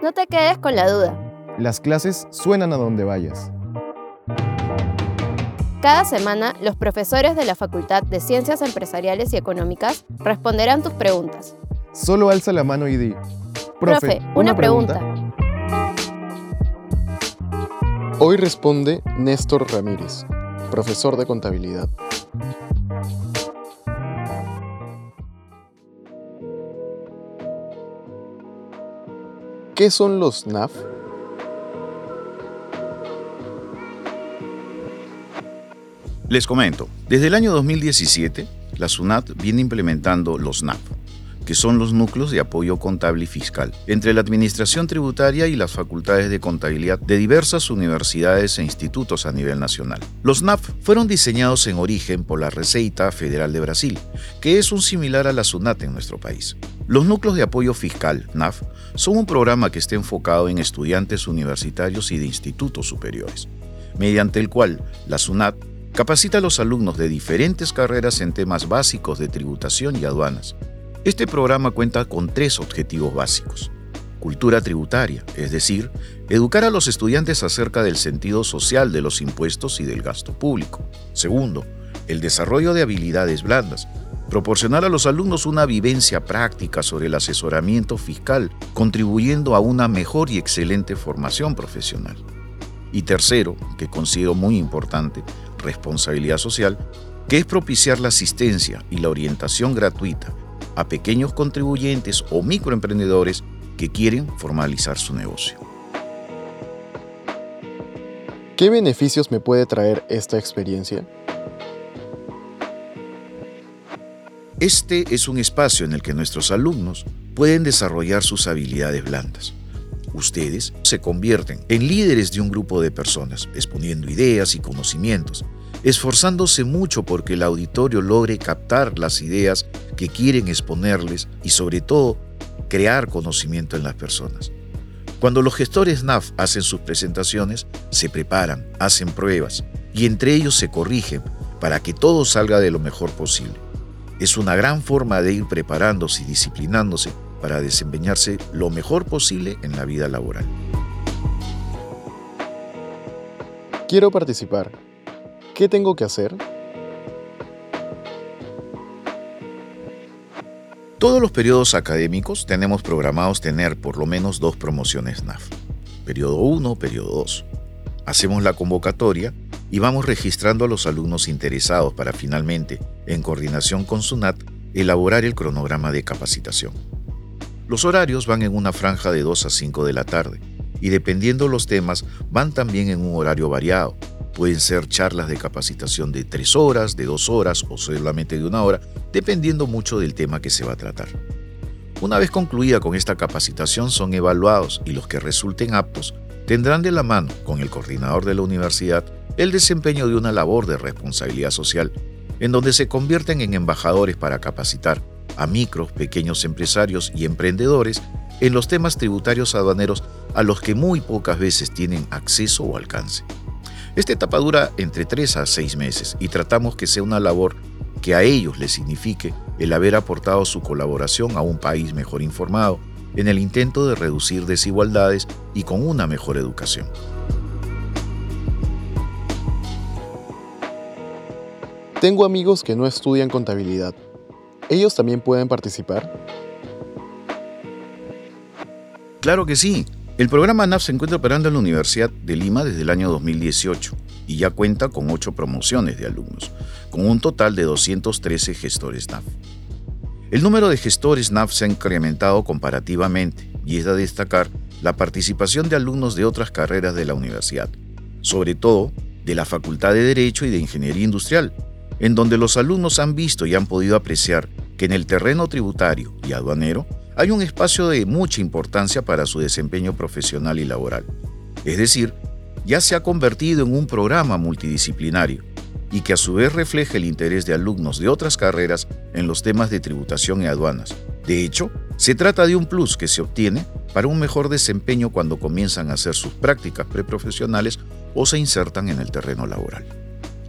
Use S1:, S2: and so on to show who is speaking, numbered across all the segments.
S1: No te quedes con la duda.
S2: Las clases suenan a donde vayas.
S1: Cada semana, los profesores de la Facultad de Ciencias Empresariales y Económicas responderán tus preguntas.
S2: Solo alza la mano y di.
S1: Profe, una, pregunta.
S3: Hoy responde Néstor Ramírez, profesor de contabilidad. ¿Qué son los NAF?
S4: Les comento, desde el año 2017, la SUNAT viene implementando los NAF, que son los núcleos de apoyo contable y fiscal, entre la Administración Tributaria y las facultades de contabilidad de diversas universidades e institutos a nivel nacional. Los NAF fueron diseñados en origen por la Receita Federal de Brasil, que es un similar a la SUNAT en nuestro país. Los núcleos de apoyo fiscal, NAF, son un programa que está enfocado en estudiantes universitarios y de institutos superiores, mediante el cual la SUNAT Capacita a los alumnos de diferentes carreras en temas básicos de tributación y aduanas. Este programa cuenta con tres objetivos básicos. Cultura tributaria, es decir, educar a los estudiantes acerca del sentido social de los impuestos y del gasto público. Segundo, el desarrollo de habilidades blandas, proporcionar a los alumnos una vivencia práctica sobre el asesoramiento fiscal, contribuyendo a una mejor y excelente formación profesional. Y tercero, que considero muy importante, responsabilidad social, que es propiciar la asistencia y la orientación gratuita a pequeños contribuyentes o microemprendedores que quieren formalizar su negocio.
S3: ¿Qué beneficios me puede traer esta experiencia?
S4: Este es un espacio en el que nuestros alumnos pueden desarrollar sus habilidades blandas ustedes se convierten en líderes de un grupo de personas, exponiendo ideas y conocimientos, esforzándose mucho porque el auditorio logre captar las ideas que quieren exponerles y sobre todo crear conocimiento en las personas. Cuando los gestores NAF hacen sus presentaciones, se preparan, hacen pruebas y entre ellos se corrigen para que todo salga de lo mejor posible. Es una gran forma de ir preparándose y disciplinándose para desempeñarse lo mejor posible en la vida laboral.
S3: Quiero participar. ¿Qué tengo que hacer?
S4: Todos los periodos académicos tenemos programados tener por lo menos dos promociones NAF. Periodo 1, periodo 2. Hacemos la convocatoria y vamos registrando a los alumnos interesados para finalmente, en coordinación con SUNAT, elaborar el cronograma de capacitación. Los horarios van en una franja de 2 a 5 de la tarde y dependiendo los temas van también en un horario variado. Pueden ser charlas de capacitación de 3 horas, de 2 horas o solamente de una hora, dependiendo mucho del tema que se va a tratar. Una vez concluida con esta capacitación son evaluados y los que resulten aptos tendrán de la mano con el coordinador de la universidad el desempeño de una labor de responsabilidad social, en donde se convierten en embajadores para capacitar a micros, pequeños empresarios y emprendedores en los temas tributarios aduaneros a los que muy pocas veces tienen acceso o alcance. Esta etapa dura entre 3 a 6 meses y tratamos que sea una labor que a ellos les signifique el haber aportado su colaboración a un país mejor informado en el intento de reducir desigualdades y con una mejor educación.
S3: Tengo amigos que no estudian contabilidad ¿ellos también pueden participar?
S4: Claro que sí. El programa NAF se encuentra operando en la Universidad de Lima desde el año 2018 y ya cuenta con 8 promociones de alumnos, con un total de 213 gestores NAF. El número de gestores NAF se ha incrementado comparativamente y es de destacar la participación de alumnos de otras carreras de la universidad, sobre todo de la Facultad de Derecho y de Ingeniería Industrial, en donde los alumnos han visto y han podido apreciar que en el terreno tributario y aduanero hay un espacio de mucha importancia para su desempeño profesional y laboral. Es decir, ya se ha convertido en un programa multidisciplinario y que a su vez refleja el interés de alumnos de otras carreras en los temas de tributación y aduanas. De hecho, se trata de un plus que se obtiene para un mejor desempeño cuando comienzan a hacer sus prácticas preprofesionales o se insertan en el terreno laboral.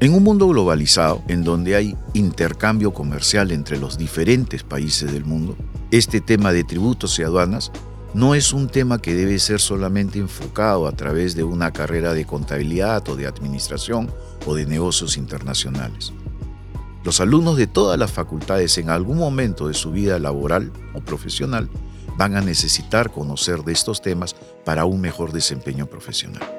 S4: En un mundo globalizado, en donde hay intercambio comercial entre los diferentes países del mundo, este tema de tributos y aduanas no es un tema que debe ser solamente enfocado a través de una carrera de contabilidad o de administración o de negocios internacionales. Los alumnos de todas las facultades en algún momento de su vida laboral o profesional van a necesitar conocer de estos temas para un mejor desempeño profesional.